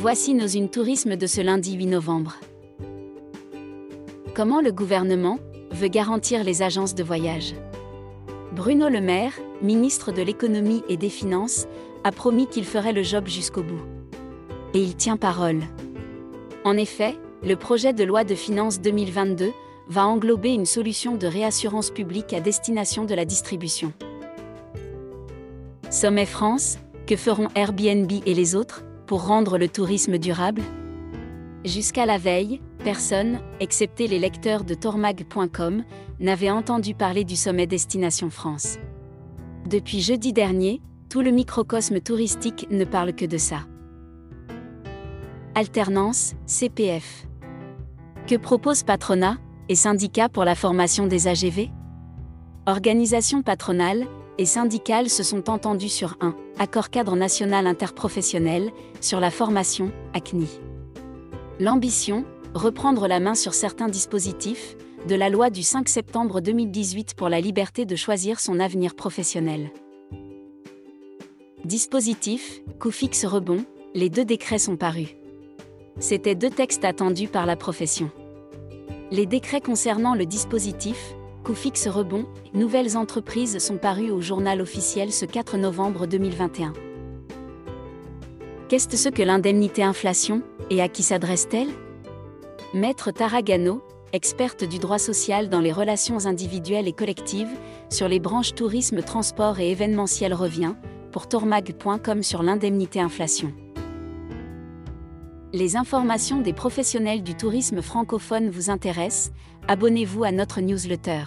Voici nos une tourisme de ce lundi 8 novembre. Comment le gouvernement veut garantir les agences de voyage? Bruno Le Maire, ministre de l'économie et des finances, a promis qu'il ferait le job jusqu'au bout. Et il tient parole. En effet, le projet de loi de finances 2022 va englober une solution de réassurance publique à destination de la distribution. Sommet France, que feront Airbnb et les autres? Pour rendre le tourisme durable? Jusqu'à la veille, personne, excepté les lecteurs de tormag.com, n'avait entendu parler du sommet Destination France. Depuis jeudi dernier, tout le microcosme touristique ne parle que de ça. Alternance, CPF. Que propose patronat et syndicats pour la formation des AGV Organisations patronales et syndicales se sont entendues sur un accord cadre national interprofessionnel sur la formation, ACNI. L'ambition, reprendre la main sur certains dispositifs, de la loi du 5 septembre 2018 pour la liberté de choisir son avenir professionnel. Dispositif, coût fixe rebond, les deux décrets sont parus. C'étaient deux textes attendus par la profession. Les décrets concernant le dispositif, fixe rebond, nouvelles entreprises sont parus au journal officiel ce 4 novembre 2021. Qu'est-ce ce que l'indemnité inflation, et à qui s'adresse-t-elle? Maître Taragano, experte du droit social dans les relations individuelles et collectives, sur les branches tourisme, transport et événementiel revient, pour tormag.com sur l'indemnité inflation. Les informations des professionnels du tourisme francophone vous intéressent, abonnez-vous à notre newsletter.